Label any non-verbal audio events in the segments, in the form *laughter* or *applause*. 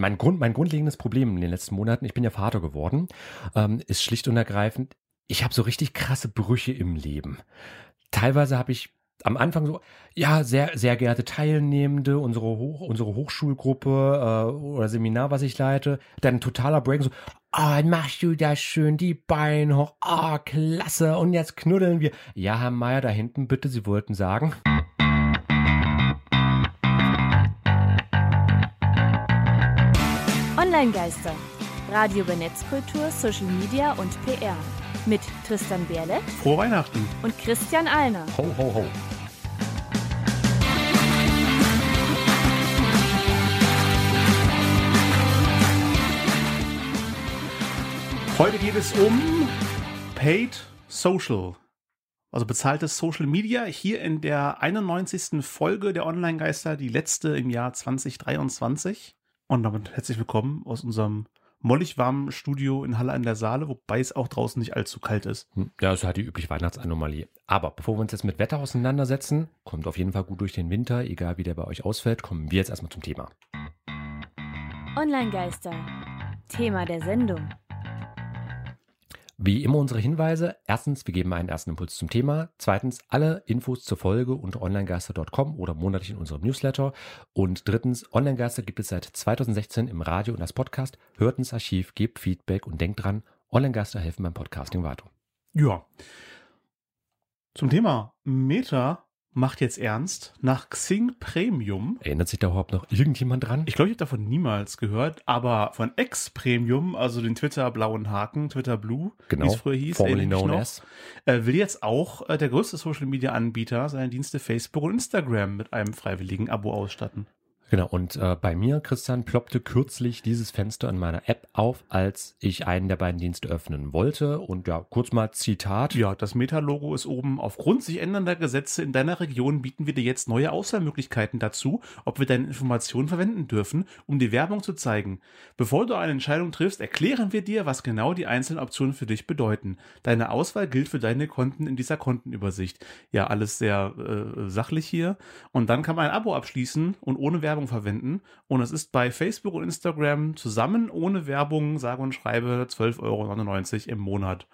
mein, Grund, mein grundlegendes Problem in den letzten Monaten, ich bin ja Vater geworden, ähm, ist schlicht und ergreifend, ich habe so richtig krasse Brüche im Leben. Teilweise habe ich am Anfang so, ja, sehr, sehr geehrte Teilnehmende, unsere, Hoch, unsere Hochschulgruppe äh, oder Seminar, was ich leite, dann totaler Break, so, ah, oh, machst du das schön, die Beine hoch, ah, oh, klasse, und jetzt knuddeln wir. Ja, Herr Meier, da hinten bitte, Sie wollten sagen. Online-Geister. Radio über Netzkultur, Social Media und PR. Mit Tristan Berle. Frohe Weihnachten. Und Christian Alner. Ho, ho, ho. Heute geht es um Paid Social. Also bezahltes Social Media. Hier in der 91. Folge der Online-Geister, die letzte im Jahr 2023. Und damit herzlich willkommen aus unserem mollig warmen Studio in Halle an der Saale, wobei es auch draußen nicht allzu kalt ist. Hm, ja, das ist halt die übliche Weihnachtsanomalie. Aber bevor wir uns jetzt mit Wetter auseinandersetzen, kommt auf jeden Fall gut durch den Winter, egal wie der bei euch ausfällt, kommen wir jetzt erstmal zum Thema. Online-Geister. Thema der Sendung. Wie immer unsere Hinweise. Erstens, wir geben einen ersten Impuls zum Thema. Zweitens, alle Infos zur Folge unter onlinegeister.com oder monatlich in unserem Newsletter. Und drittens, Onlinegeister gibt es seit 2016 im Radio und als Podcast. Hört ins Archiv, gebt Feedback und denkt dran, Onlinegeister helfen beim Podcasting weiter. Ja. Zum Thema Meta macht jetzt ernst nach Xing Premium. Erinnert sich da überhaupt noch irgendjemand dran? Ich glaube, ich habe davon niemals gehört, aber von X Premium, also den Twitter blauen Haken, Twitter Blue, genau, wie es früher hieß, formerly known as. Äh, will jetzt auch äh, der größte Social Media Anbieter seine Dienste Facebook und Instagram mit einem freiwilligen Abo ausstatten. Genau, und äh, bei mir, Christian, ploppte kürzlich dieses Fenster in meiner App auf, als ich einen der beiden Dienste öffnen wollte. Und ja, kurz mal Zitat. Ja, das Meta-Logo ist oben. Aufgrund sich ändernder Gesetze in deiner Region bieten wir dir jetzt neue Auswahlmöglichkeiten dazu, ob wir deine Informationen verwenden dürfen, um die Werbung zu zeigen. Bevor du eine Entscheidung triffst, erklären wir dir, was genau die einzelnen Optionen für dich bedeuten. Deine Auswahl gilt für deine Konten in dieser Kontenübersicht. Ja, alles sehr äh, sachlich hier. Und dann kann man ein Abo abschließen und ohne Werbung Werbung verwenden. Und es ist bei Facebook und Instagram zusammen ohne Werbung, sage und schreibe, 12,99 Euro im Monat.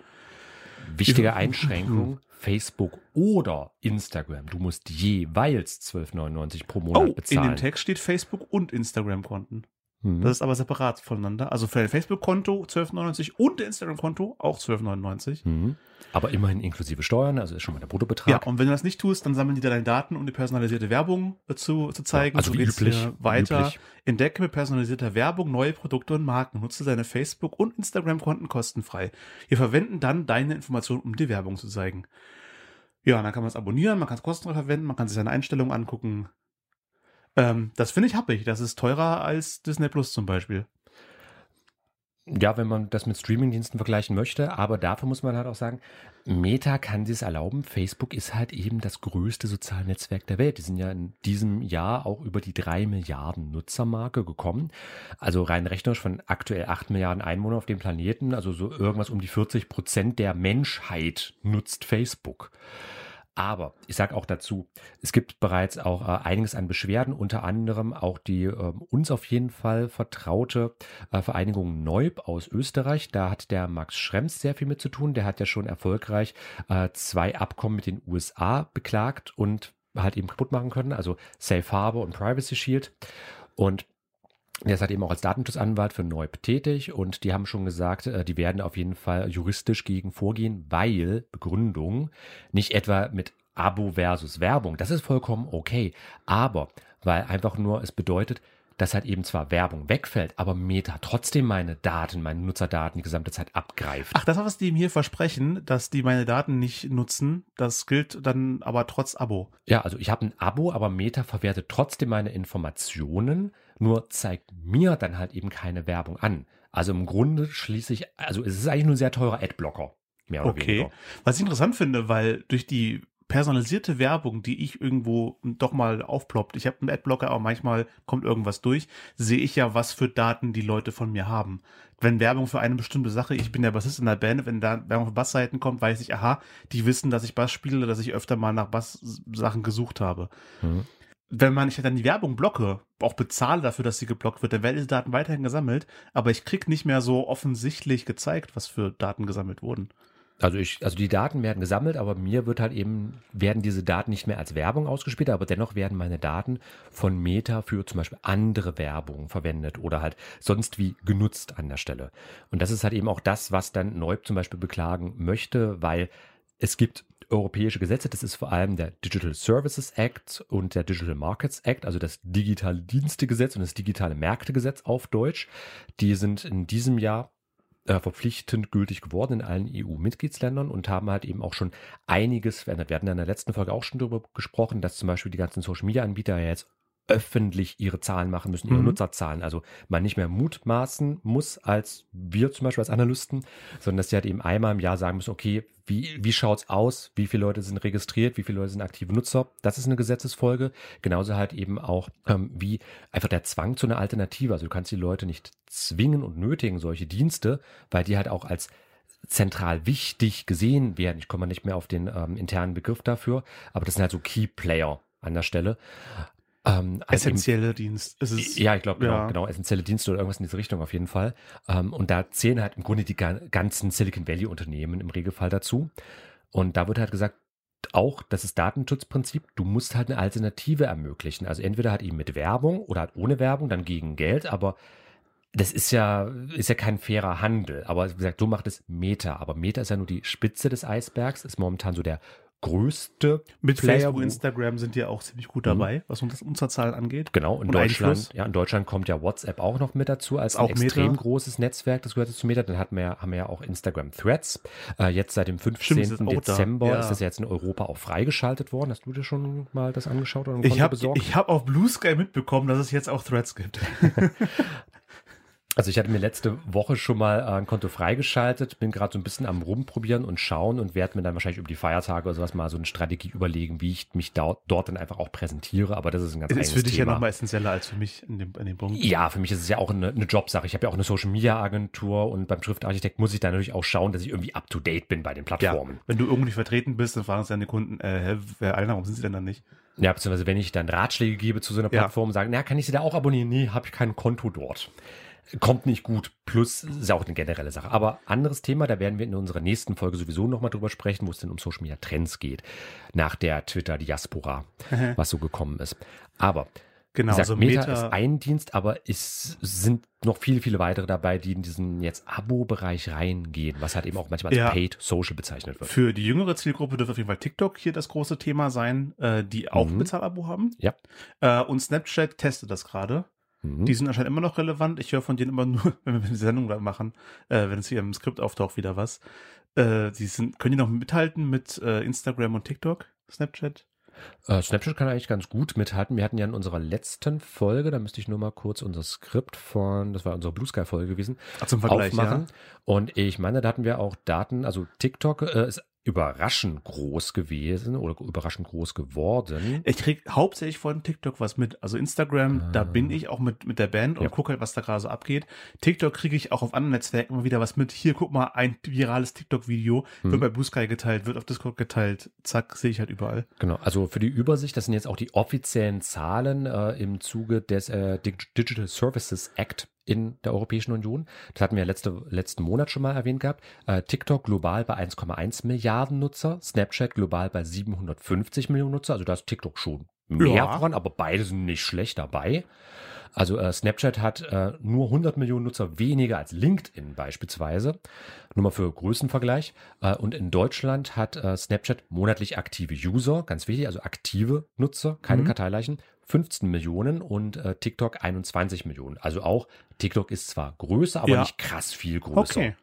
Wichtige Einschränkung. Facebook oder Instagram. Du musst jeweils 12,99 pro Monat oh, bezahlen. In dem Text steht Facebook und Instagram-Konten. Mhm. Das ist aber separat voneinander. Also für ein Facebook-Konto 12,99 und ein Instagram-Konto auch 12,99. Mhm. Aber immerhin inklusive Steuern, also ist schon mal der Bruttobetrag. Ja, und wenn du das nicht tust, dann sammeln die da deine Daten, um die personalisierte Werbung zu, zu zeigen. Ja, also so wie üblich. Weiter. Üblich. Entdecke mit personalisierter Werbung neue Produkte und Marken. Nutze deine Facebook- und Instagram-Konten kostenfrei. Wir verwenden dann deine Informationen, um die Werbung zu zeigen. Ja, dann kann man es abonnieren, man kann es kostenfrei verwenden, man kann sich seine Einstellungen angucken. Ähm, das finde ich happig. Das ist teurer als Disney Plus zum Beispiel. Ja, wenn man das mit Streamingdiensten vergleichen möchte, aber dafür muss man halt auch sagen, Meta kann sich es erlauben. Facebook ist halt eben das größte soziale Netzwerk der Welt. Die sind ja in diesem Jahr auch über die drei Milliarden Nutzermarke gekommen. Also rein rechnerisch von aktuell acht Milliarden Einwohnern auf dem Planeten, also so irgendwas um die 40 Prozent der Menschheit nutzt Facebook. Aber ich sage auch dazu, es gibt bereits auch äh, einiges an Beschwerden, unter anderem auch die äh, uns auf jeden Fall vertraute äh, Vereinigung Neub aus Österreich. Da hat der Max Schrems sehr viel mit zu tun. Der hat ja schon erfolgreich äh, zwei Abkommen mit den USA beklagt und halt eben kaputt machen können, also Safe Harbor und Privacy Shield. Und der ist halt eben auch als Datenschutzanwalt für Neub tätig und die haben schon gesagt, äh, die werden auf jeden Fall juristisch gegen vorgehen, weil Begründung nicht etwa mit Abo versus Werbung, das ist vollkommen okay, aber weil einfach nur es bedeutet, dass halt eben zwar Werbung wegfällt, aber Meta trotzdem meine Daten, meine Nutzerdaten die gesamte Zeit abgreift. Ach, das, was die ihm hier versprechen, dass die meine Daten nicht nutzen, das gilt dann aber trotz Abo. Ja, also ich habe ein Abo, aber Meta verwertet trotzdem meine Informationen, nur zeigt mir dann halt eben keine Werbung an. Also im Grunde schließe ich, also es ist eigentlich nur ein sehr teurer Adblocker. Mehr oder okay. weniger. Was ich interessant finde, weil durch die personalisierte Werbung, die ich irgendwo doch mal aufploppt, ich habe einen Adblocker, aber manchmal kommt irgendwas durch, sehe ich ja, was für Daten die Leute von mir haben. Wenn Werbung für eine bestimmte Sache, ich bin der Bassist in der Band, wenn da Werbung für Bassseiten kommt, weiß ich, aha, die wissen, dass ich Bass spiele, dass ich öfter mal nach Bass-Sachen gesucht habe. Mhm. Wenn man ich dann die Werbung blocke, auch bezahle dafür, dass sie geblockt wird, dann werden diese Daten weiterhin gesammelt, aber ich krieg nicht mehr so offensichtlich gezeigt, was für Daten gesammelt wurden. Also ich, also die Daten werden gesammelt, aber mir wird halt eben, werden diese Daten nicht mehr als Werbung ausgespielt, aber dennoch werden meine Daten von Meta für zum Beispiel andere Werbung verwendet oder halt sonst wie genutzt an der Stelle. Und das ist halt eben auch das, was dann Neub zum Beispiel beklagen möchte, weil es gibt europäische Gesetze, das ist vor allem der Digital Services Act und der Digital Markets Act, also das digitale Dienstegesetz und das digitale Märktegesetz auf Deutsch. Die sind in diesem Jahr äh, verpflichtend gültig geworden in allen EU-Mitgliedsländern und haben halt eben auch schon einiges verändert. Wir hatten in der letzten Folge auch schon darüber gesprochen, dass zum Beispiel die ganzen Social-Media-Anbieter ja jetzt öffentlich ihre Zahlen machen müssen, ihre mhm. Nutzerzahlen. Also man nicht mehr mutmaßen muss, als wir zum Beispiel als Analysten, sondern dass sie halt eben einmal im Jahr sagen müssen, okay, wie, wie schaut's aus? Wie viele Leute sind registriert? Wie viele Leute sind aktive Nutzer? Das ist eine Gesetzesfolge. Genauso halt eben auch ähm, wie einfach der Zwang zu einer Alternative. Also du kannst die Leute nicht zwingen und nötigen, solche Dienste, weil die halt auch als zentral wichtig gesehen werden. Ich komme nicht mehr auf den ähm, internen Begriff dafür, aber das sind halt so Key Player an der Stelle. Ähm, essentielle Dienst. Es ja, ich glaube, genau, ja. genau, essentielle Dienste oder irgendwas in diese Richtung auf jeden Fall. Ähm, und da zählen halt im Grunde die ganzen Silicon Valley Unternehmen im Regelfall dazu. Und da wird halt gesagt, auch, das ist Datenschutzprinzip, du musst halt eine Alternative ermöglichen. Also entweder halt eben mit Werbung oder halt ohne Werbung, dann gegen Geld, aber das ist ja, ist ja kein fairer Handel. Aber wie gesagt, so macht es Meta. Aber Meta ist ja nur die Spitze des Eisbergs, ist momentan so der größte Mit Player, Facebook, Instagram sind ja auch ziemlich gut dabei, mhm. was unsere Zahlen angeht. Genau, in Deutschland, ja, in Deutschland kommt ja WhatsApp auch noch mit dazu als auch ein extrem Meta. großes Netzwerk, das gehört zu Meta. Dann hat wir ja, haben wir ja auch Instagram Threads. Äh, jetzt seit dem 15. Stimmt, Dezember ja. ist das jetzt in Europa auch freigeschaltet worden. Hast du dir schon mal das angeschaut oder Ich habe hab auf Blue Sky mitbekommen, dass es jetzt auch Threads gibt. *laughs* Also ich hatte mir letzte Woche schon mal äh, ein Konto freigeschaltet, bin gerade so ein bisschen am rumprobieren und schauen und werde mir dann wahrscheinlich über die Feiertage oder sowas mal so eine Strategie überlegen, wie ich mich dort, dort dann einfach auch präsentiere. Aber das ist ein ganz Ist für dich Thema. ja nochmal essentieller als für mich in dem, in dem Punkt. Ja, für mich ist es ja auch eine, eine Jobsache. Ich habe ja auch eine Social Media Agentur und beim Schriftarchitekt muss ich da natürlich auch schauen, dass ich irgendwie up to date bin bei den Plattformen. Ja, wenn du irgendwie vertreten bist, dann fragen sich deine Kunden, äh, hä, Alter, warum sind sie denn dann nicht? Ja, beziehungsweise wenn ich dann Ratschläge gebe zu so einer Plattform, ja. sagen, na, kann ich sie da auch abonnieren? Nee, habe ich kein Konto dort kommt nicht gut. Plus ist auch eine generelle Sache. Aber anderes Thema, da werden wir in unserer nächsten Folge sowieso nochmal drüber sprechen, wo es denn um Social Media Trends geht. Nach der Twitter-Diaspora, was so gekommen ist. Aber Genau, gesagt, also Meta, Meta, ist ein Dienst, aber es sind noch viele, viele weitere dabei, die in diesen jetzt Abo-Bereich reingehen, was halt eben auch manchmal als ja. Paid Social bezeichnet wird. Für die jüngere Zielgruppe dürfte auf jeden Fall TikTok hier das große Thema sein, äh, die auch mhm. ein Bezahlabo haben. Ja. Äh, und Snapchat testet das gerade. Mhm. Die sind anscheinend immer noch relevant. Ich höre von denen immer nur, *laughs* wenn wir eine Sendung machen, äh, wenn es hier im Skript auftaucht, wieder was. Äh, die sind, können die noch mithalten mit äh, Instagram und TikTok, Snapchat? Uh, Snapchat kann eigentlich ganz gut mithalten. Wir hatten ja in unserer letzten Folge, da müsste ich nur mal kurz unser Skript von, das war unsere Blue Sky Folge gewesen, Ach, zum Vergleich, aufmachen. Ja. Und ich meine, da hatten wir auch Daten, also TikTok äh, ist überraschend groß gewesen oder überraschend groß geworden. Ich krieg hauptsächlich von TikTok was mit. Also Instagram, ah. da bin ich auch mit, mit der Band und ja. gucke halt, was da gerade so abgeht. TikTok kriege ich auch auf anderen Netzwerken immer wieder was mit. Hier, guck mal, ein virales TikTok-Video hm. wird bei Blue Sky geteilt, wird auf Discord geteilt. Zack, sehe ich halt überall. Genau, also für die Übersicht, das sind jetzt auch die offiziellen Zahlen äh, im Zuge des äh, Digital Services Act in der Europäischen Union. Das hatten wir letzte, letzten Monat schon mal erwähnt gehabt. Äh, TikTok global bei 1,1 Milliarden Nutzer, Snapchat global bei 750 Millionen Nutzer. Also da ist TikTok schon mehr ja. voran, aber beide sind nicht schlecht dabei. Also äh, Snapchat hat äh, nur 100 Millionen Nutzer weniger als LinkedIn beispielsweise. Nur mal für Größenvergleich. Äh, und in Deutschland hat äh, Snapchat monatlich aktive User, ganz wichtig, also aktive Nutzer, keine mhm. Karteileichen, 15 Millionen und äh, TikTok 21 Millionen. Also auch TikTok ist zwar größer, aber ja. nicht krass viel größer. Okay.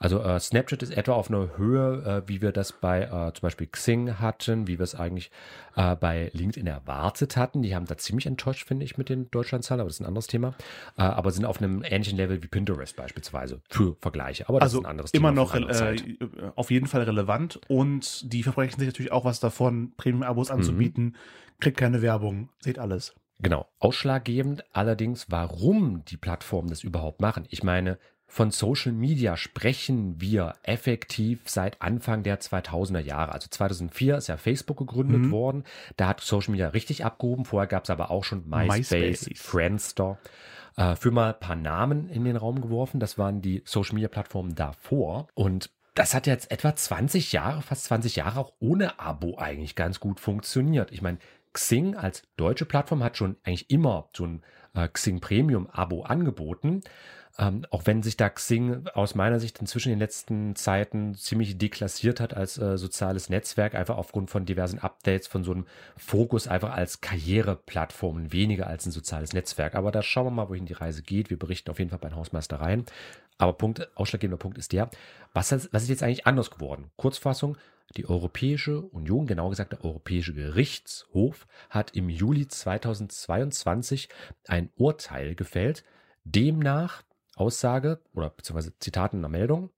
Also äh, Snapchat ist etwa auf einer Höhe, äh, wie wir das bei äh, zum Beispiel Xing hatten, wie wir es eigentlich äh, bei LinkedIn erwartet hatten. Die haben da ziemlich enttäuscht, finde ich, mit den Deutschlandzahlen, aber das ist ein anderes Thema. Äh, aber sind auf einem ähnlichen Level wie Pinterest beispielsweise für Vergleiche. Aber das also ist ein anderes immer Thema. Immer noch äh, auf jeden Fall relevant und die versprechen sich natürlich auch was davon, Premium-Abos anzubieten. Mhm. Kriegt keine Werbung, seht alles. Genau. Ausschlaggebend allerdings, warum die Plattformen das überhaupt machen. Ich meine, von Social Media sprechen wir effektiv seit Anfang der 2000er Jahre. Also 2004 ist ja Facebook gegründet Mhm. worden. Da hat Social Media richtig abgehoben. Vorher gab es aber auch schon MySpace, MySpace. Friendster. Äh, für mal ein paar Namen in den Raum geworfen. Das waren die Social Media Plattformen davor. Und das hat jetzt etwa 20 Jahre, fast 20 Jahre auch ohne Abo eigentlich ganz gut funktioniert. Ich meine, Xing als deutsche Plattform hat schon eigentlich immer so ein äh, Xing Premium Abo angeboten. Ähm, auch wenn sich da Xing aus meiner Sicht inzwischen in den letzten Zeiten ziemlich deklassiert hat als äh, soziales Netzwerk, einfach aufgrund von diversen Updates, von so einem Fokus einfach als Karriereplattform weniger als ein soziales Netzwerk. Aber da schauen wir mal, wohin die Reise geht. Wir berichten auf jeden Fall bei den Hausmeistereien. Aber Punkt, ausschlaggebender Punkt ist der, was, ist- was ist jetzt eigentlich anders geworden? Kurzfassung, die Europäische Union, genauer gesagt der Europäische Gerichtshof, hat im Juli 2022 ein Urteil gefällt, demnach Aussage oder beziehungsweise Zitat in der Meldung,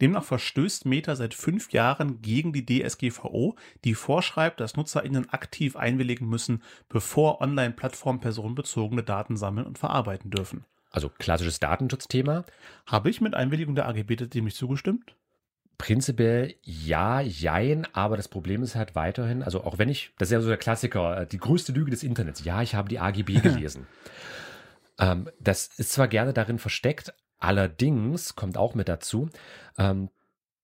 Demnach verstößt Meta seit fünf Jahren gegen die DSGVO, die vorschreibt, dass NutzerInnen aktiv einwilligen müssen, bevor Online-Plattformen personenbezogene Daten sammeln und verarbeiten dürfen. also klassisches Datenschutzthema, Habe ich mit Einwilligung der AGB dem nicht zugestimmt? Prinzipiell ja, jein, aber das Problem ist halt weiterhin, also auch wenn ich, das ist ja so der Klassiker, äh, die größte Lüge des Internets, ja, ich habe die AGB *laughs* gelesen. Ähm, das ist zwar gerne darin versteckt, allerdings kommt auch mit dazu, ähm,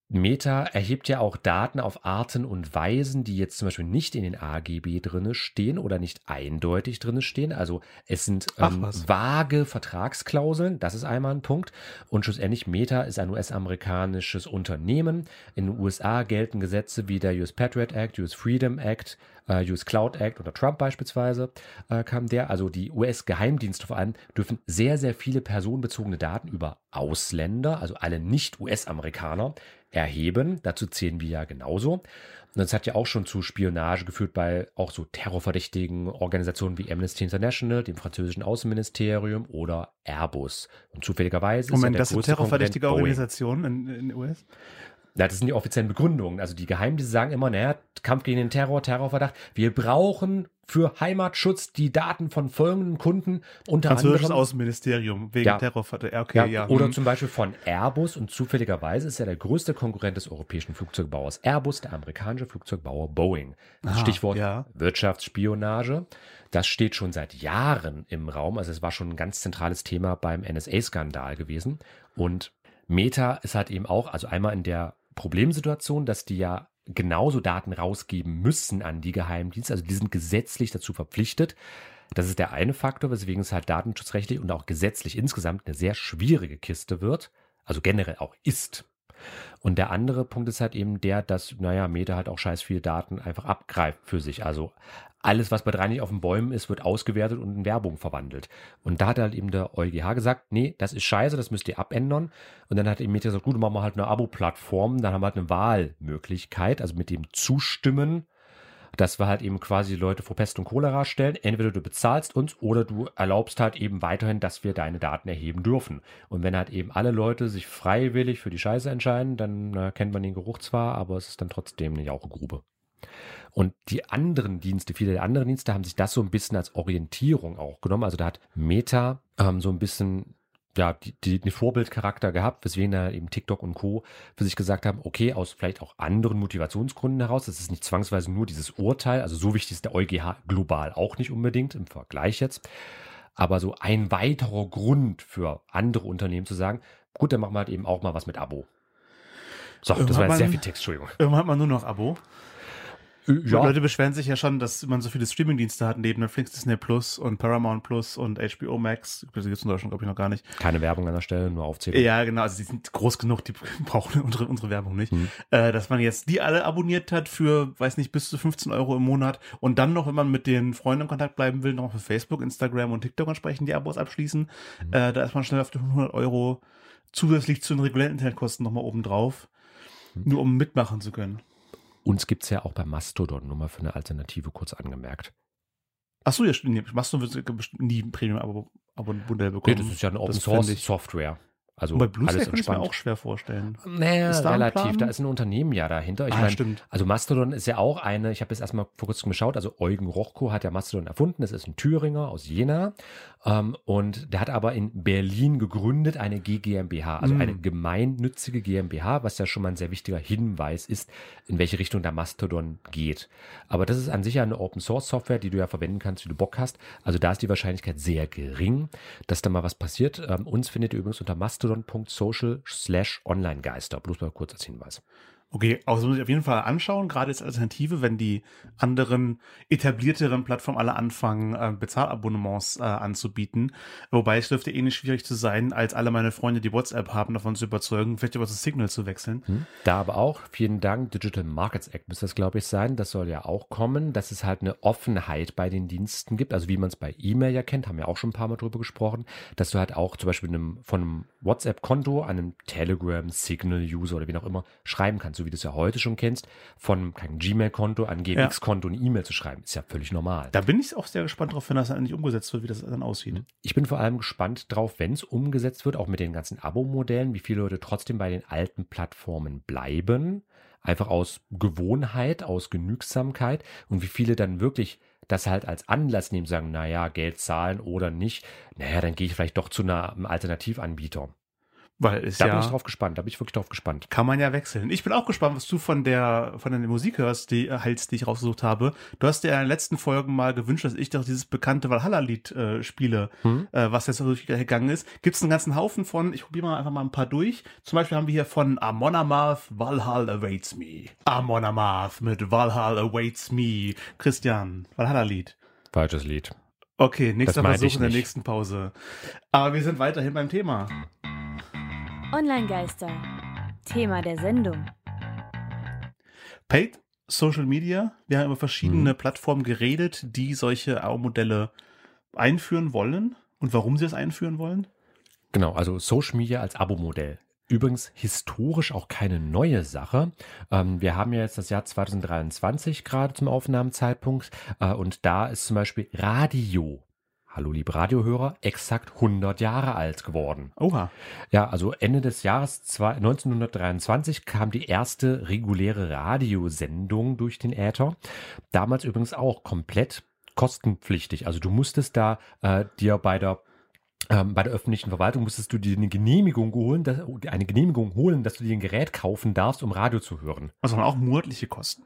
Meta erhebt ja auch Daten auf Arten und Weisen, die jetzt zum Beispiel nicht in den AGB drinne stehen oder nicht eindeutig drinne stehen. Also es sind ähm, vage Vertragsklauseln, das ist einmal ein Punkt. Und schlussendlich Meta ist ein US-amerikanisches Unternehmen. In den USA gelten Gesetze wie der US Patriot Act, US Freedom Act, äh, US Cloud Act oder Trump beispielsweise äh, kam der. Also die US-Geheimdienste vor allem dürfen sehr, sehr viele personenbezogene Daten über Ausländer, also alle Nicht-US-Amerikaner, erheben. Dazu zählen wir ja genauso. Und das hat ja auch schon zu Spionage geführt bei auch so terrorverdächtigen Organisationen wie Amnesty International, dem französischen Außenministerium oder Airbus. Und zufälligerweise ist ja Moment, das sind terrorverdächtige. Organisationen in, in den US? Ja, das sind die offiziellen Begründungen. Also die Geheimdienste sagen immer, naja, Kampf gegen den Terror, Terrorverdacht. Wir brauchen für Heimatschutz die Daten von folgenden Kunden, unter Französisches anderem. Außenministerium wegen Ja. Terrorverdacht. Okay, Ja, ja. Oder hm. zum Beispiel von Airbus und zufälligerweise ist ja der größte Konkurrent des europäischen Flugzeugbauers Airbus, der amerikanische Flugzeugbauer Boeing. Das Ah, Stichwort ja. Wirtschaftsspionage. Das steht schon seit Jahren im Raum. Also es war schon ein ganz zentrales Thema beim NSA-Skandal gewesen. Und Meta ist halt eben auch, also einmal in der Problemsituation, dass die ja genauso Daten rausgeben müssen an die Geheimdienste. Also die sind gesetzlich dazu verpflichtet. Das ist der eine Faktor, weswegen es halt datenschutzrechtlich und auch gesetzlich insgesamt eine sehr schwierige Kiste wird. Also generell auch ist. Und der andere Punkt ist halt eben der, dass, naja, Meta halt auch scheiß viel Daten einfach abgreift für sich. Also alles, was bei drei nicht auf den Bäumen ist, wird ausgewertet und in Werbung verwandelt. Und da hat halt eben der EuGH gesagt, nee, das ist scheiße, das müsst ihr abändern. Und dann hat eben Meta gesagt, gut, machen wir halt eine Abo-Plattform, dann haben wir halt eine Wahlmöglichkeit, also mit dem Zustimmen dass wir halt eben quasi Leute vor Pest und Cholera stellen. Entweder du bezahlst uns oder du erlaubst halt eben weiterhin, dass wir deine Daten erheben dürfen. Und wenn halt eben alle Leute sich freiwillig für die Scheiße entscheiden, dann äh, kennt man den Geruch zwar, aber es ist dann trotzdem eine Jauchegrube. Und die anderen Dienste, viele der anderen Dienste haben sich das so ein bisschen als Orientierung auch genommen. Also da hat Meta ähm, so ein bisschen ja, die, die, den Vorbildcharakter gehabt, weswegen da eben TikTok und Co. für sich gesagt haben, okay, aus vielleicht auch anderen Motivationsgründen heraus, das ist nicht zwangsweise nur dieses Urteil, also so wichtig ist der EuGH global auch nicht unbedingt im Vergleich jetzt, aber so ein weiterer Grund für andere Unternehmen zu sagen, gut, dann machen wir halt eben auch mal was mit Abo. So, das Irgendwann war jetzt sehr viel Text, Entschuldigung. Irgendwann hat man nur noch Abo. Ja, Leute beschweren sich ja schon, dass man so viele Streamingdienste hat, neben Netflix, Disney Plus und Paramount Plus und HBO Max. Das gibt es in Deutschland, glaube ich, noch gar nicht. keine Werbung an der Stelle, nur Aufzählung. Ja, genau, also die sind groß genug, die *laughs* brauchen unsere, unsere Werbung nicht. Hm. Äh, dass man jetzt die alle abonniert hat für, weiß nicht, bis zu 15 Euro im Monat und dann noch, wenn man mit den Freunden in Kontakt bleiben will, noch für Facebook, Instagram und TikTok entsprechend die Abos abschließen. Hm. Äh, da ist man schnell auf die 100 Euro zusätzlich zu den regulären Internetkosten nochmal oben drauf. Hm. Nur um mitmachen zu können. Uns gibt's ja auch bei Mastodon, nur mal für eine Alternative kurz angemerkt. Achso, ja, stimmt. Nee, Mastodon wird bestimmt nie ein Premium-Abo-Modell Nee, bekommen. das ist ja eine Open Also Bei Blue alles kann ich mir auch schwer vorstellen. Naja, Ist da relativ. Da ist ein Unternehmen ja dahinter. Ich Ah, meine, stimmt. also Mastodon ist ja auch eine, ich habe jetzt erstmal vor kurzem geschaut, also Eugen Rochko hat ja Mastodon erfunden. Das ist ein Thüringer aus Jena. Ähm, und der hat aber in Berlin gegründet eine GGMBH, also Mm. eine gemeinnützige GmbH, was ja schon mal ein sehr wichtiger Hinweis ist, in welche Richtung der Mastodon geht. Aber das ist an sich ja eine Open Source Software, die du ja verwenden kannst, wie du Bock hast. Also da ist die Wahrscheinlichkeit sehr gering, dass da mal was passiert. Ähm, uns findet ihr übrigens unter mastodon.social slash onlinegeister. Bloß mal kurz als Hinweis. Okay, also muss ich auf jeden Fall anschauen, gerade als Alternative, wenn die anderen etablierteren Plattformen alle anfangen, äh, Bezahlabonnements äh, anzubieten. Wobei es dürfte ähnlich schwierig zu sein, als alle meine Freunde, die WhatsApp haben, davon zu überzeugen, vielleicht über das Signal zu wechseln. Hm? Da aber auch, vielen Dank, Digital Markets Act müsste das, glaube ich, sein. Das soll ja auch kommen, dass es halt eine Offenheit bei den Diensten gibt. Also wie man es bei E-Mail ja kennt, haben wir auch schon ein paar Mal drüber gesprochen, dass du halt auch zum Beispiel einem, von einem WhatsApp-Konto einem Telegram, Signal-User oder wie auch immer schreiben kannst, so wie du es ja heute schon kennst, von keinem Gmail-Konto an GMX-Konto eine E-Mail zu schreiben. Ist ja völlig normal. Da bin ich auch sehr gespannt drauf, wenn das dann endlich umgesetzt wird, wie das dann aussieht. Ich bin vor allem gespannt drauf, wenn es umgesetzt wird, auch mit den ganzen Abo-Modellen, wie viele Leute trotzdem bei den alten Plattformen bleiben. Einfach aus Gewohnheit, aus Genügsamkeit und wie viele dann wirklich das halt als Anlass nehmen, sagen, naja, Geld zahlen oder nicht. Naja, dann gehe ich vielleicht doch zu einem Alternativanbieter. Weil es Da ja bin ich drauf gespannt, da bin ich wirklich drauf gespannt. kann man ja wechseln. Ich bin auch gespannt, was du von der von der Musik hörst, die äh, halt, die ich rausgesucht habe. Du hast dir in den letzten Folgen mal gewünscht, dass ich doch dieses bekannte Valhalla-Lied äh, spiele, Hm? äh, was jetzt durchgegangen ist. Gibt es einen ganzen Haufen von, ich probiere mal einfach mal ein paar durch. Zum Beispiel haben wir hier von Amon Amarth, Valhalla Awaits Me. Amon Amarth mit Valhalla Awaits Me. Christian, Valhalla-Lied. Falsches Lied. Okay, nächster Versuch in der nächsten Pause. Aber wir sind weiterhin beim Thema. Online-Geister. Thema der Sendung. Paid Social Media. Wir haben über verschiedene Mhm. Plattformen geredet, die solche AO-Modelle einführen wollen und warum sie es einführen wollen. Genau, also Social Media als Abo-Modell. Übrigens historisch auch keine neue Sache. Ähm, wir haben ja jetzt das Jahr 2023 gerade zum Aufnahmezeitpunkt äh, und da ist zum Beispiel Radio, hallo liebe Radiohörer, exakt 100 Jahre alt geworden. Oha. Ja, also Ende des Jahres zwei- 1923 kam die erste reguläre Radiosendung durch den Äther. Damals übrigens auch komplett kostenpflichtig. Also du musstest da äh, dir bei der ähm, bei der öffentlichen Verwaltung musstest du dir eine Genehmigung holen, dass, eine Genehmigung holen, dass du dir ein Gerät kaufen darfst, um Radio zu hören. Also auch monatliche Kosten.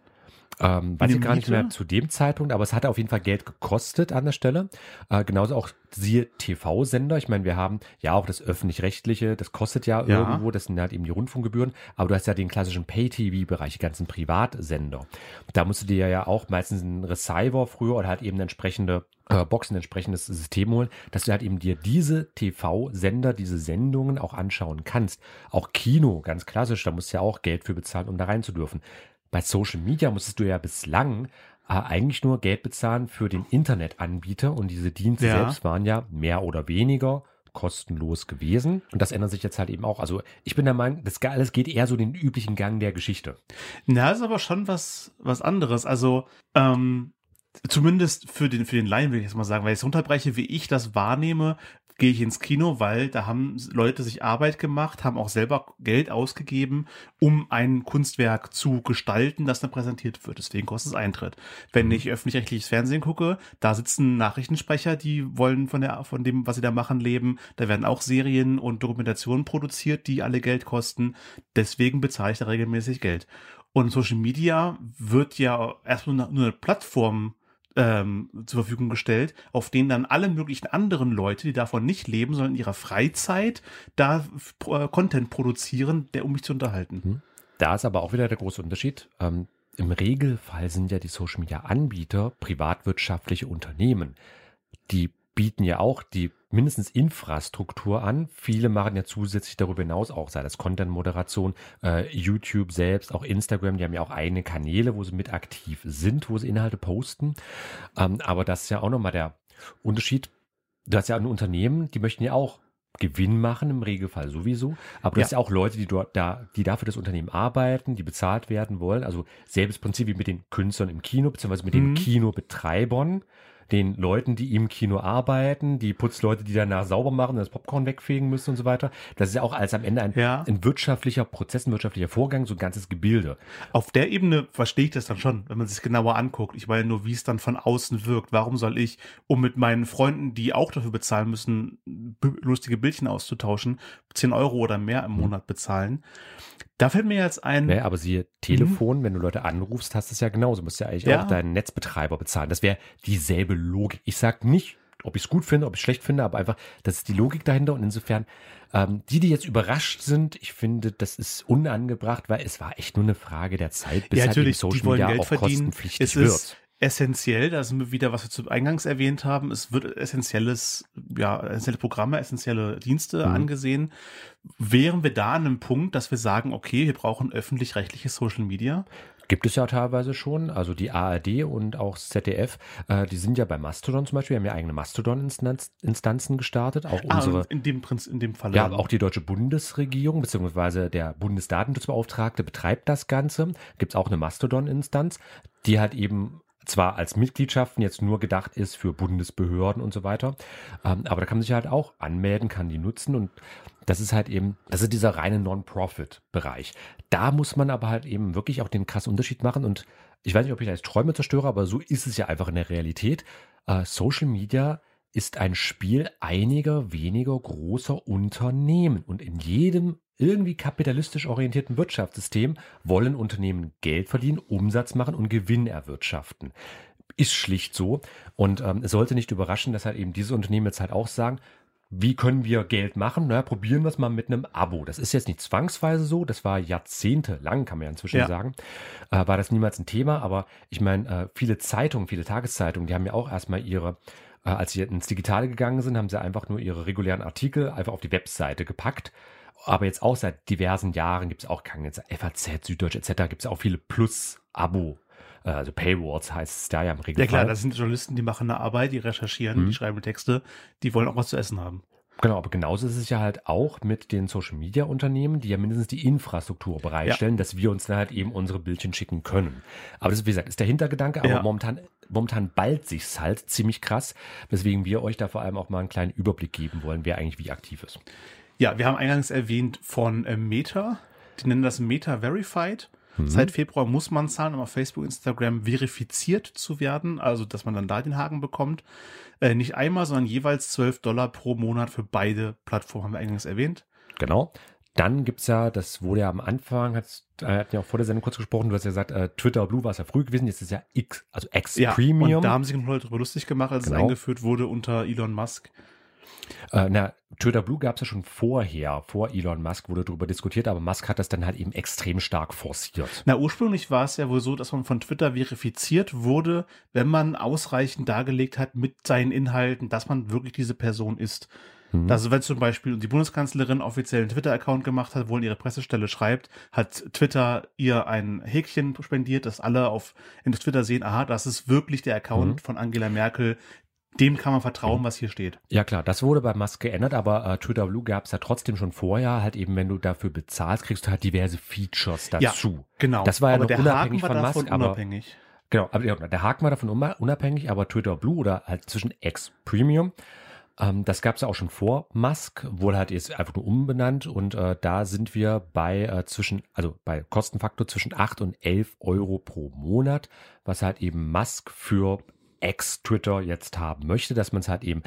Ähm, weiß ich gar nicht mehr zu dem Zeitpunkt, aber es hat auf jeden Fall Geld gekostet an der Stelle. Äh, genauso auch siehe TV-Sender. Ich meine, wir haben ja auch das öffentlich-rechtliche, das kostet ja, Ja. irgendwo, das sind halt eben die Rundfunkgebühren, aber du hast ja den klassischen Pay-TV-Bereich, die ganzen Privatsender. Da musst du dir ja auch meistens einen Receiver früher oder halt eben eine entsprechende äh, Box, ein entsprechendes System holen, dass du halt eben dir diese TV-Sender, diese Sendungen auch anschauen kannst. Auch Kino, ganz klassisch, da musst du ja auch Geld für bezahlen, um da rein zu dürfen. Bei Social Media musstest du ja bislang äh, eigentlich nur Geld bezahlen für den Internetanbieter und diese Dienste Ja. selbst waren ja mehr oder weniger kostenlos gewesen. Und das ändert sich jetzt halt eben auch. Also ich bin der Meinung, das alles geht eher so den üblichen Gang der Geschichte. Na, ist aber schon was, was anderes. Also, ähm, zumindest für den, für den Laien will ich jetzt mal sagen, weil ich es runterbreche, wie ich das wahrnehme, gehe ich ins Kino, weil da haben Leute sich Arbeit gemacht, haben auch selber Geld ausgegeben, um ein Kunstwerk zu gestalten, das dann präsentiert wird. Deswegen kostet es Eintritt. Wenn ich öffentlich-rechtliches Fernsehen gucke, da sitzen Nachrichtensprecher, die wollen von der, von dem, was sie da machen, leben. Da werden auch Serien und Dokumentationen produziert, die alle Geld kosten. Deswegen bezahle ich da regelmäßig Geld. Und Social Media wird ja erstmal nur eine Plattform ähm, zur Verfügung gestellt, auf denen dann alle möglichen anderen Leute, die davon nicht leben, sondern in ihrer Freizeit da äh, Content produzieren, der um mich zu unterhalten. Da ist aber auch wieder der große Unterschied. Ähm, Im Regelfall sind ja die Social Media Anbieter privatwirtschaftliche Unternehmen. Die bieten ja auch die mindestens Infrastruktur an. Viele machen ja zusätzlich darüber hinaus auch, sei das Content-Moderation, äh, YouTube selbst, auch Instagram, die haben ja auch eigene Kanäle, wo sie mit aktiv sind, wo sie Inhalte posten. Ähm, aber das ist ja auch nochmal der Unterschied. Du hast ja ein Unternehmen, die möchten ja auch Gewinn machen, im Regelfall sowieso. Aber du Ja. hast ja auch Leute, die dort da, die dafür das Unternehmen arbeiten, die bezahlt werden wollen. Also selbes Prinzip wie mit den Künstlern im Kino, beziehungsweise mit den Mhm. Kinobetreibern. Den Leuten, die im Kino arbeiten, die Putzleute, die danach sauber machen, das Popcorn wegfegen müssen und so weiter. Das ist ja auch als am Ende ein, Ja. ein wirtschaftlicher Prozess, ein wirtschaftlicher Vorgang, so ein ganzes Gebilde. Auf der Ebene verstehe ich das dann schon, wenn man sich genauer anguckt. Ich meine nur, wie es dann von außen wirkt. Warum soll ich, um mit meinen Freunden, die auch dafür bezahlen müssen, lustige Bildchen auszutauschen, 10 Euro oder mehr im Monat bezahlen? Da fällt mir jetzt ein, Ne, aber siehe Telefon, wenn du Leute anrufst, hast du es ja genauso. Du musst ja eigentlich Mhm. Ja. auch deinen Netzbetreiber bezahlen. Das wäre dieselbe Logik. Ich sag nicht, ob ich es gut finde, ob ich es schlecht finde, aber einfach, das ist die Logik dahinter. Und insofern, ähm, die, die jetzt überrascht sind, ich finde, das ist unangebracht, weil es war echt nur eine Frage der Zeit, bis ja, halt natürlich, Social die wollen Media Geld auch verdienen. kostenpflichtig Es wird. Essentiell, da sind wir wieder, was wir zu Eingangs erwähnt haben, es wird essentielles, ja, essentielle Programme, essentielle Dienste Mhm. angesehen. Wären wir da an einem Punkt, dass wir sagen, okay, wir brauchen öffentlich-rechtliches Social Media? Gibt es ja teilweise schon. Also die ARD und auch ZDF, äh, die sind ja bei Mastodon zum Beispiel, haben ja eigene Mastodon-Instanzen gestartet. Auch Ah, unsere, in dem Prinz, in dem Fall. Ja, aber auch die deutsche Bundesregierung beziehungsweise der Bundesdatenschutzbeauftragte betreibt das Ganze. Gibt es auch eine Mastodon-Instanz, die halt eben zwar als Mitgliedschaften jetzt nur gedacht ist für Bundesbehörden und so weiter, ähm, aber da kann man sich halt auch anmelden, kann die nutzen und das ist halt eben, das ist dieser reine Non-Profit-Bereich. Da muss man aber halt eben wirklich auch den krassen Unterschied machen und ich weiß nicht, ob ich da jetzt Träume zerstöre, aber so ist es ja einfach in der Realität. Äh, Social Media ist ein Spiel einiger weniger großer Unternehmen. Und in jedem irgendwie kapitalistisch orientierten Wirtschaftssystem wollen Unternehmen Geld verdienen, Umsatz machen und Gewinn erwirtschaften. Ist schlicht so. Und ähm, es sollte nicht überraschen, dass halt eben diese Unternehmen jetzt halt auch sagen, wie können wir Geld machen? Naja, probieren wir es mal mit einem Abo. Das ist jetzt nicht zwangsweise so, das war jahrzehntelang, kann man ja inzwischen Ja. sagen, äh, war das niemals ein Thema, aber ich meine, äh, viele Zeitungen, viele Tageszeitungen, die haben ja auch erstmal ihre, äh, als sie ins Digitale gegangen sind, haben sie einfach nur ihre regulären Artikel einfach auf die Webseite gepackt. Aber jetzt auch seit diversen Jahren gibt es auch keine jetzt FAZ, Süddeutsche etc. gibt es auch viele Plus-Abo, äh, also Paywalls heißt es da ja im Ja Regelfall. klar, das sind Journalisten, die machen eine Arbeit, die recherchieren, Mhm. die schreiben Texte, die wollen auch was zu essen haben. Genau, aber genauso ist es ja halt auch mit den Social Media Unternehmen, die ja mindestens die Infrastruktur bereitstellen, dass wir uns dann halt eben unsere Bildchen schicken können. Aber das, wie gesagt, ist der Hintergedanke, aber Ja. momentan, momentan ballt sich's halt ziemlich krass, weswegen wir euch da vor allem auch mal einen kleinen Überblick geben wollen, wer eigentlich wie aktiv ist. Ja, wir haben eingangs erwähnt von äh, Meta. Die nennen das Meta Verified. Mhm. Seit Februar muss man zahlen, um auf Facebook, Instagram verifiziert zu werden, also dass man dann da den Haken bekommt. Äh, nicht einmal, sondern jeweils 12 Dollar pro Monat für beide Plattformen, haben wir eingangs erwähnt. Genau. Dann gibt's ja, das wurde ja am Anfang, hat, äh, hatten ja auch vor der Sendung kurz gesprochen, du hast ja gesagt, äh, Twitter Blue war es ja früh gewesen, jetzt ist ja X, also X Ja, Premium. und da haben sich noch Leute drüber lustig gemacht, als es Genau. eingeführt wurde unter Elon Musk. Äh, na, Twitter Blue gab es ja schon vorher, vor Elon Musk wurde darüber diskutiert, aber Musk hat das dann halt eben extrem stark forciert. Na, ursprünglich war es ja wohl so, dass man von Twitter verifiziert wurde, wenn man ausreichend dargelegt hat mit seinen Inhalten, dass man wirklich diese Person ist. Mhm. Also wenn zum Beispiel die Bundeskanzlerin offiziell einen Twitter-Account gemacht hat, wo in ihre Pressestelle schreibt, hat Twitter ihr ein Häkchen spendiert, dass alle auf in Twitter sehen, aha, das ist wirklich der Account Mhm. von Angela Merkel. Dem kann man vertrauen, was hier steht. Ja klar, das wurde bei Musk geändert, aber äh, Twitter Blue gab es ja trotzdem schon vorher, halt eben, wenn du dafür bezahlst, kriegst du halt diverse Features Ja. dazu. Genau. Das war ja aber noch der unabhängig Haken war von davon Musk, aber- unabhängig. Genau, aber ja, der Haken war davon unabhängig, aber Twitter Blue oder halt zwischen X Premium, ähm, das gab es ja auch schon vor Musk, wurde halt jetzt einfach nur umbenannt und äh, da sind wir bei äh, zwischen, also bei Kostenfaktor zwischen 8 und 11 Euro pro Monat, was halt eben Musk für Ex-Twitter jetzt haben möchte, dass man es halt eben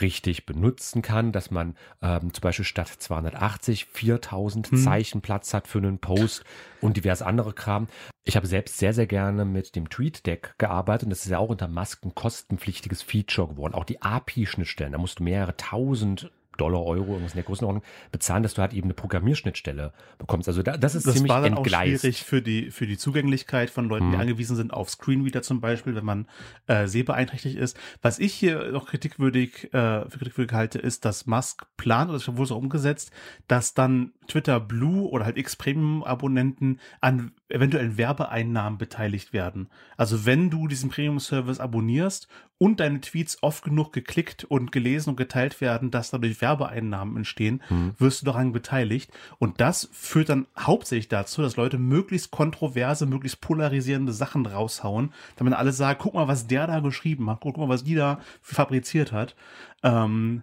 richtig benutzen kann, dass man ähm, zum Beispiel statt 280 4000 Hm. Zeichen Platz hat für einen Post und divers andere Kram. Ich habe selbst sehr, sehr gerne mit dem TweetDeck gearbeitet und das ist ja auch unter Musk ein kostenpflichtiges Feature geworden. Auch die API-Schnittstellen, da musst du mehrere tausend Dollar, Euro, irgendwas in der Größenordnung bezahlen, dass du halt eben eine Programmierschnittstelle bekommst. Also da, das ist das ziemlich war dann auch entgleist. schwierig für die, für die Zugänglichkeit von Leuten, die Mhm. angewiesen sind auf Screenreader zum Beispiel, wenn man äh, sehbeeinträchtigt ist. Was ich hier noch kritikwürdig, äh, für kritikwürdig halte, ist, dass Musk plant, oder das wurde so umgesetzt, dass dann Twitter Blue oder halt X-Premium-Abonnenten an eventuellen Werbeeinnahmen beteiligt werden. Also wenn du diesen Premium-Service abonnierst und deine Tweets oft genug geklickt und gelesen und geteilt werden, dass dadurch Werbeeinnahmen entstehen, Mhm. wirst du daran beteiligt. Und das führt dann hauptsächlich dazu, dass Leute möglichst kontroverse, möglichst polarisierende Sachen raushauen, damit alle sagen, guck mal, was der da geschrieben hat, guck mal, was die da fabriziert hat. Ähm,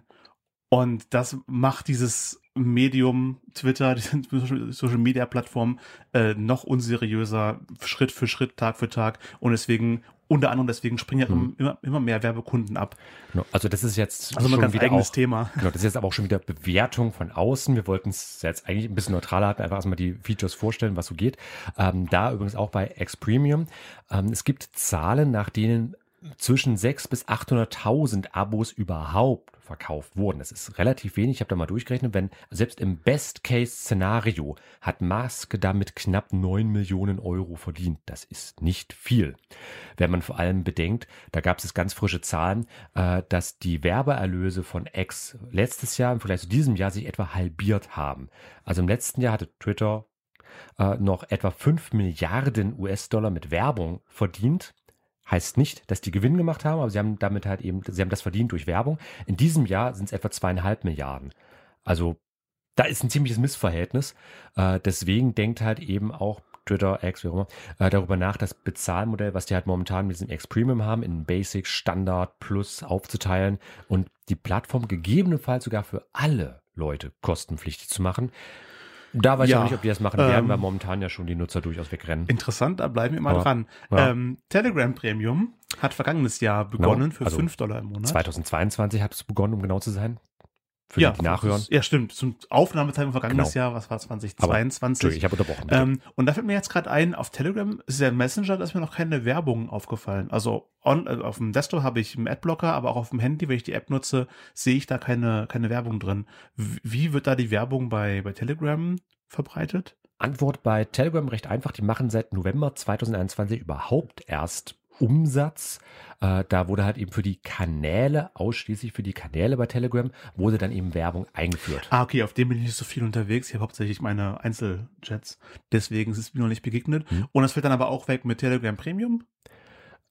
und das macht dieses Medium, Twitter, *laughs* die Social Media Plattform äh, noch unseriöser, Schritt für Schritt, Tag für Tag. Und deswegen, unter anderem deswegen springen ja Mhm. immer, immer mehr Werbekunden ab. Genau. Also das ist jetzt Also schon ganz wieder eigenes auch, Thema. Genau, das ist jetzt aber auch schon wieder Bewertung von außen. Wir wollten es jetzt eigentlich ein bisschen neutraler halten, einfach erstmal die Features vorstellen, was so geht. Ähm, da übrigens auch bei X Premium. Ähm, es gibt Zahlen, nach denen zwischen 6 bis 800.000 Abos überhaupt verkauft wurden. Das ist relativ wenig. Ich habe da mal durchgerechnet, wenn selbst im Best-Case-Szenario hat Musk damit knapp 9 Millionen Euro verdient. Das ist nicht viel. Wenn man vor allem bedenkt, da gab es ganz frische Zahlen, äh, dass die Werbeerlöse von X letztes Jahr im Vergleich zu diesem Jahr sich etwa halbiert haben. Also im letzten Jahr hatte Twitter äh, noch etwa 5 Milliarden US-Dollar mit Werbung verdient. Heißt nicht, dass die Gewinn gemacht haben, aber sie haben damit halt eben, sie haben das verdient durch Werbung. In diesem Jahr sind es etwa zweieinhalb Milliarden. Also da ist ein ziemliches Missverhältnis. Äh, deswegen denkt halt eben auch Twitter, X, wie auch immer, äh, darüber nach, das Bezahlmodell, was die halt momentan mit diesem X Premium haben, in Basic, Standard, Plus aufzuteilen und die Plattform gegebenenfalls sogar für alle Leute kostenpflichtig zu machen. Da weiß ich Ja, auch nicht, ob die das machen werden, ähm, weil momentan ja schon die Nutzer durchaus wegrennen. Interessant, da bleiben wir mal Ja. dran. Ja. Ähm, Telegram Premium hat vergangenes Jahr begonnen für also 5 Dollar im Monat. 2022 hat es begonnen, um genau zu sein. Für ja, die, die nachhören. ist- Ja, stimmt. Zum Aufnahmezeitpunkt vergangenes Genau. Jahr, was war 2022? Entschuldigung, ich habe unterbrochen. Ähm, und da fällt mir jetzt gerade ein, auf Telegram ist der Messenger, da ist mir noch keine Werbung aufgefallen. Also on, also auf dem Desktop habe ich einen Adblocker, aber auch auf dem Handy, wenn ich die App nutze, sehe ich da keine, keine Werbung drin. Wie wird da die Werbung bei, bei Telegram verbreitet? Antwort bei Telegram recht einfach. Die machen seit November 2021 überhaupt erst Umsatz. Äh, da wurde halt eben für die Kanäle, ausschließlich für die Kanäle bei Telegram, wurde dann eben Werbung eingeführt. Ah, okay, auf dem bin ich nicht so viel unterwegs. Ich habe hauptsächlich meine Einzeljets. Deswegen ist es mir noch nicht begegnet. Mhm. Und das fällt dann aber auch weg mit Telegram Premium.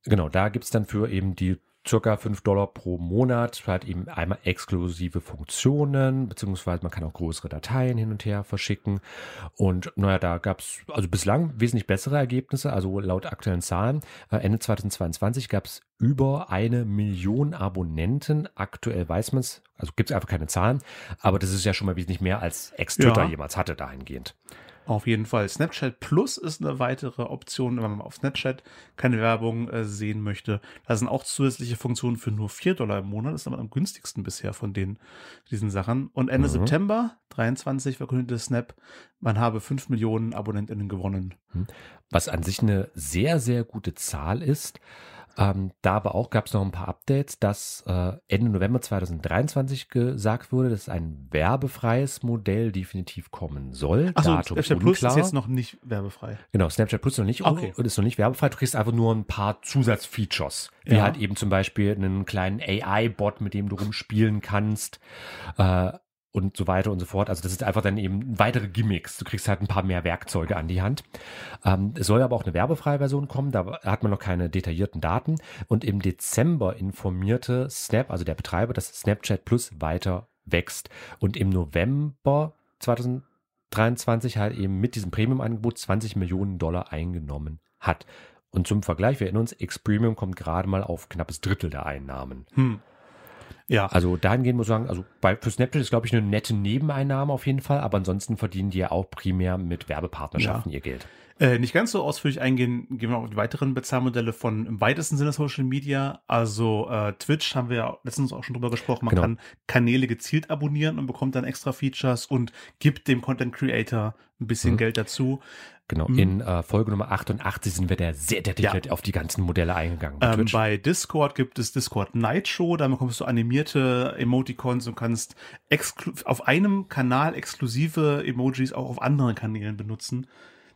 Genau, da gibt's dann für eben die circa 5 Dollar pro Monat halt eben einmal exklusive Funktionen, beziehungsweise man kann auch größere Dateien hin und her verschicken. Und naja, da gab's also bislang wesentlich bessere Ergebnisse, also laut aktuellen Zahlen. Äh, Ende 2022 gab's über eine Million Abonnenten. Aktuell weiß man's, also gibt's einfach keine Zahlen, aber das ist ja schon mal wesentlich mehr als Ex-Twitter Ja. jemals hatte dahingehend. Auf jeden Fall. Snapchat Plus ist eine weitere Option, wenn man auf Snapchat keine Werbung äh, sehen möchte. Da sind auch zusätzliche Funktionen für nur 4 Dollar im Monat. Das ist aber am günstigsten bisher von den, diesen Sachen. Und Ende Mhm. September 23 verkündete Snap, man habe 5 Millionen AbonnentInnen gewonnen. was an sich eine sehr, sehr gute Zahl ist. Ähm, da aber auch gab es noch ein paar Updates, dass äh, Ende November 2023 gesagt wurde, dass ein werbefreies Modell definitiv kommen soll. Achso, Snapchat Plus ist unklar. jetzt noch nicht werbefrei. Genau, Snapchat Plus ist noch nicht, Okay. ist noch nicht werbefrei. Du kriegst einfach nur ein paar Zusatzfeatures. Wie Ja. halt eben zum Beispiel einen kleinen AI-Bot, mit dem du rumspielen kannst. Äh, und so weiter und so fort. Also das ist einfach dann eben weitere Gimmicks. Du kriegst halt ein paar mehr Werkzeuge an die Hand. Ähm, es soll aber auch eine werbefreie Version kommen. Da hat man noch keine detaillierten Daten. Und im Dezember informierte Snap, also der Betreiber, dass Snapchat Plus weiter wächst. Und im November 2023 halt eben mit diesem Premium-Angebot 20 Millionen Dollar eingenommen hat. Und zum Vergleich, wir erinnern uns, X-Premium kommt gerade mal auf knappes Drittel der Einnahmen. Hm. Ja, Also dahingehend muss ich sagen, also bei, für Snapchat ist, glaube ich, eine nette Nebeneinnahme auf jeden Fall, aber ansonsten verdienen die ja auch primär mit Werbepartnerschaften ihr Geld. Äh, nicht ganz so ausführlich eingehen, gehen wir auf die weiteren Bezahlmodelle von im weitesten Sinne Social Media. Also äh, Twitch haben wir ja letztens auch schon drüber gesprochen. Man Genau. kann Kanäle gezielt abonnieren und bekommt dann extra Features und gibt dem Content Creator ein bisschen Mhm. Geld dazu. Genau, Mhm. in äh, Folge Nummer 88 sind wir da sehr detailliert auf die ganzen Modelle eingegangen. bei Ähm, bei Discord gibt es Discord Nitro, da bekommst du animierte Emoticons und kannst auf einem Kanal exklusive Emojis auch auf anderen Kanälen benutzen.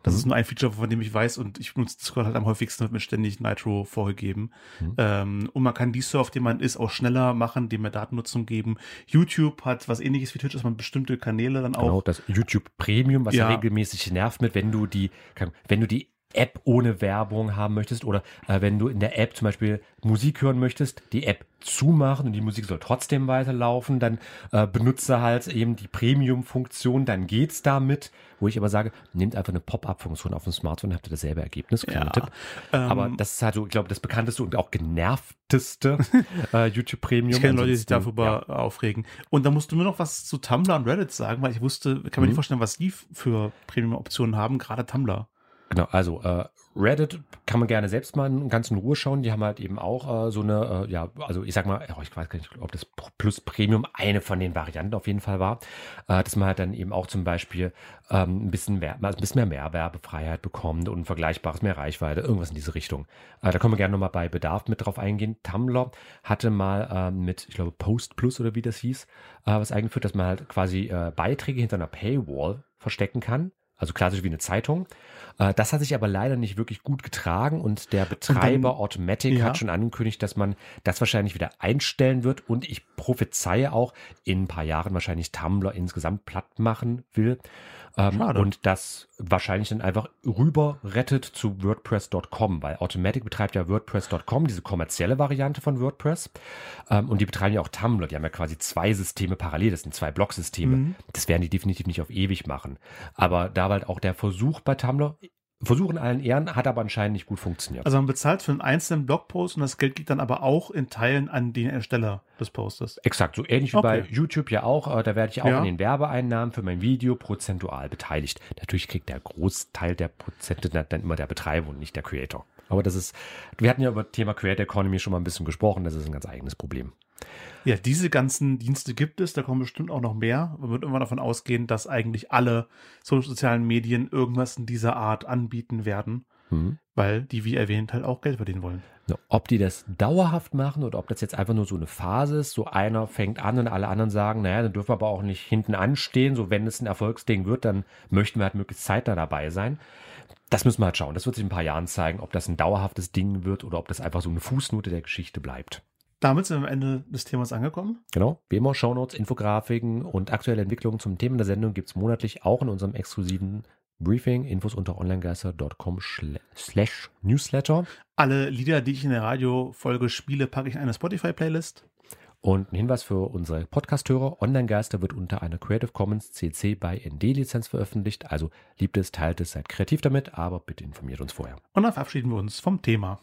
Das Mhm. ist nur ein Feature, von dem ich weiß und ich benutze Discord halt am häufigsten, wird mir ständig Nitro vorgegeben. Mhm. Ähm, und man kann die Surf, den man ist, auch schneller machen, dem mehr Datennutzung geben. YouTube hat was ähnliches wie Twitch, dass man bestimmte Kanäle dann Genau, auch das YouTube Premium, was ja. Regelmäßig nervt mit, wenn du die, wenn du die App ohne Werbung haben möchtest oder äh, wenn du in der App zum Beispiel Musik hören möchtest, die App zumachen und die Musik soll trotzdem weiterlaufen, dann äh, benutze halt eben die Premium-Funktion, dann geht's damit. Wo ich aber sage, nehmt einfach eine Pop-up-Funktion auf dem Smartphone, habt ihr dasselbe Ergebnis. Ja, Tipp. ähm, aber das ist halt so, ich glaube, das bekannteste und auch genervteste *laughs* äh, YouTube Premium. Ich kenne Leute, die sich darüber ja. aufregen. Und da musst du mir noch was zu Tumblr und Reddit sagen, weil ich wusste, kann mir Mhm. nicht vorstellen, was die für Premium-Optionen haben, gerade Tumblr. Genau, also äh, Reddit kann man gerne selbst mal ganz in Ruhe schauen. Die haben halt eben auch äh, so eine, äh, ja, also ich sag mal, oh, ich weiß gar nicht, ob das Plus Premium eine von den Varianten auf jeden Fall war, äh, dass man halt dann eben auch zum Beispiel ähm, ein bisschen mehr, also ein bisschen mehr, mehr Werbefreiheit bekommt und vergleichbares mehr Reichweite, irgendwas in diese Richtung. Äh, da können wir gerne nochmal bei Bedarf mit drauf eingehen. Tumblr hatte mal ähm, mit, ich glaube, Post Plus oder wie das hieß, äh, was eingeführt, dass man halt quasi äh, Beiträge hinter einer Paywall verstecken kann. Also klassisch wie eine Zeitung. Äh, Das hat sich aber leider nicht wirklich gut getragen und der Betreiber Automatic ja. hat schon angekündigt, dass man das wahrscheinlich wieder einstellen wird und ich prophezeie auch in ein paar Jahren wahrscheinlich Tumblr insgesamt platt machen will. Ähm, Schade. und das wahrscheinlich dann einfach rüber rettet zu WordPress.com, weil Automatic betreibt ja WordPress.com, diese kommerzielle Variante von WordPress. Ähm, und die betreiben ja auch Tumblr. Die haben ja quasi zwei Systeme parallel. Das sind zwei Blocksysteme. Mhm. Das werden die definitiv nicht auf ewig machen. Aber da war halt auch der Versuch bei Tumblr, Versuch in allen Ehren, hat aber anscheinend nicht gut funktioniert. Also man bezahlt für einen einzelnen Blogpost und das Geld geht dann aber auch in Teilen an den Ersteller des Postes. Exakt, so ähnlich wie bei Okay. YouTube ja auch. Äh, da werde ich auch Ja. an den Werbeeinnahmen für mein Video prozentual beteiligt. Natürlich kriegt der Großteil der Prozente dann immer der Betreiber und nicht der Creator. Aber das ist, wir hatten ja über Thema Creator Economy schon mal ein bisschen gesprochen. Das ist ein ganz eigenes Problem. Ja, diese ganzen Dienste gibt es, da kommen bestimmt auch noch mehr. Man wird immer davon ausgehen, dass eigentlich alle so- sozialen Medien irgendwas in dieser Art anbieten werden, Mhm. weil die, wie erwähnt, halt auch Geld verdienen wollen. Ob die das dauerhaft machen oder ob das jetzt einfach nur so eine Phase ist, so einer fängt an und alle anderen sagen, naja, dann dürfen wir aber auch nicht hinten anstehen, so wenn es ein Erfolgsding wird, dann möchten wir halt möglichst zeitnah dabei sein. Das müssen wir halt schauen. Das wird sich in ein paar Jahren zeigen, ob das ein dauerhaftes Ding wird oder ob das einfach so eine Fußnote der Geschichte bleibt. Damit sind wir am Ende des Themas angekommen. Genau, wie immer Shownotes, Infografiken und aktuelle Entwicklungen zum Thema der Sendung gibt es monatlich auch in unserem exklusiven Briefing. Infos unter onlinegeister.com slash newsletter. Alle Lieder, die ich in der Radiofolge spiele, packe ich in eine Spotify-Playlist. Und ein Hinweis für unsere Podcast-Hörer. Online-Geister wird unter einer Creative Commons CC by ND-Lizenz veröffentlicht. Also liebt es, teilt es, seid kreativ damit, aber bitte informiert uns vorher. Und dann verabschieden wir uns vom Thema.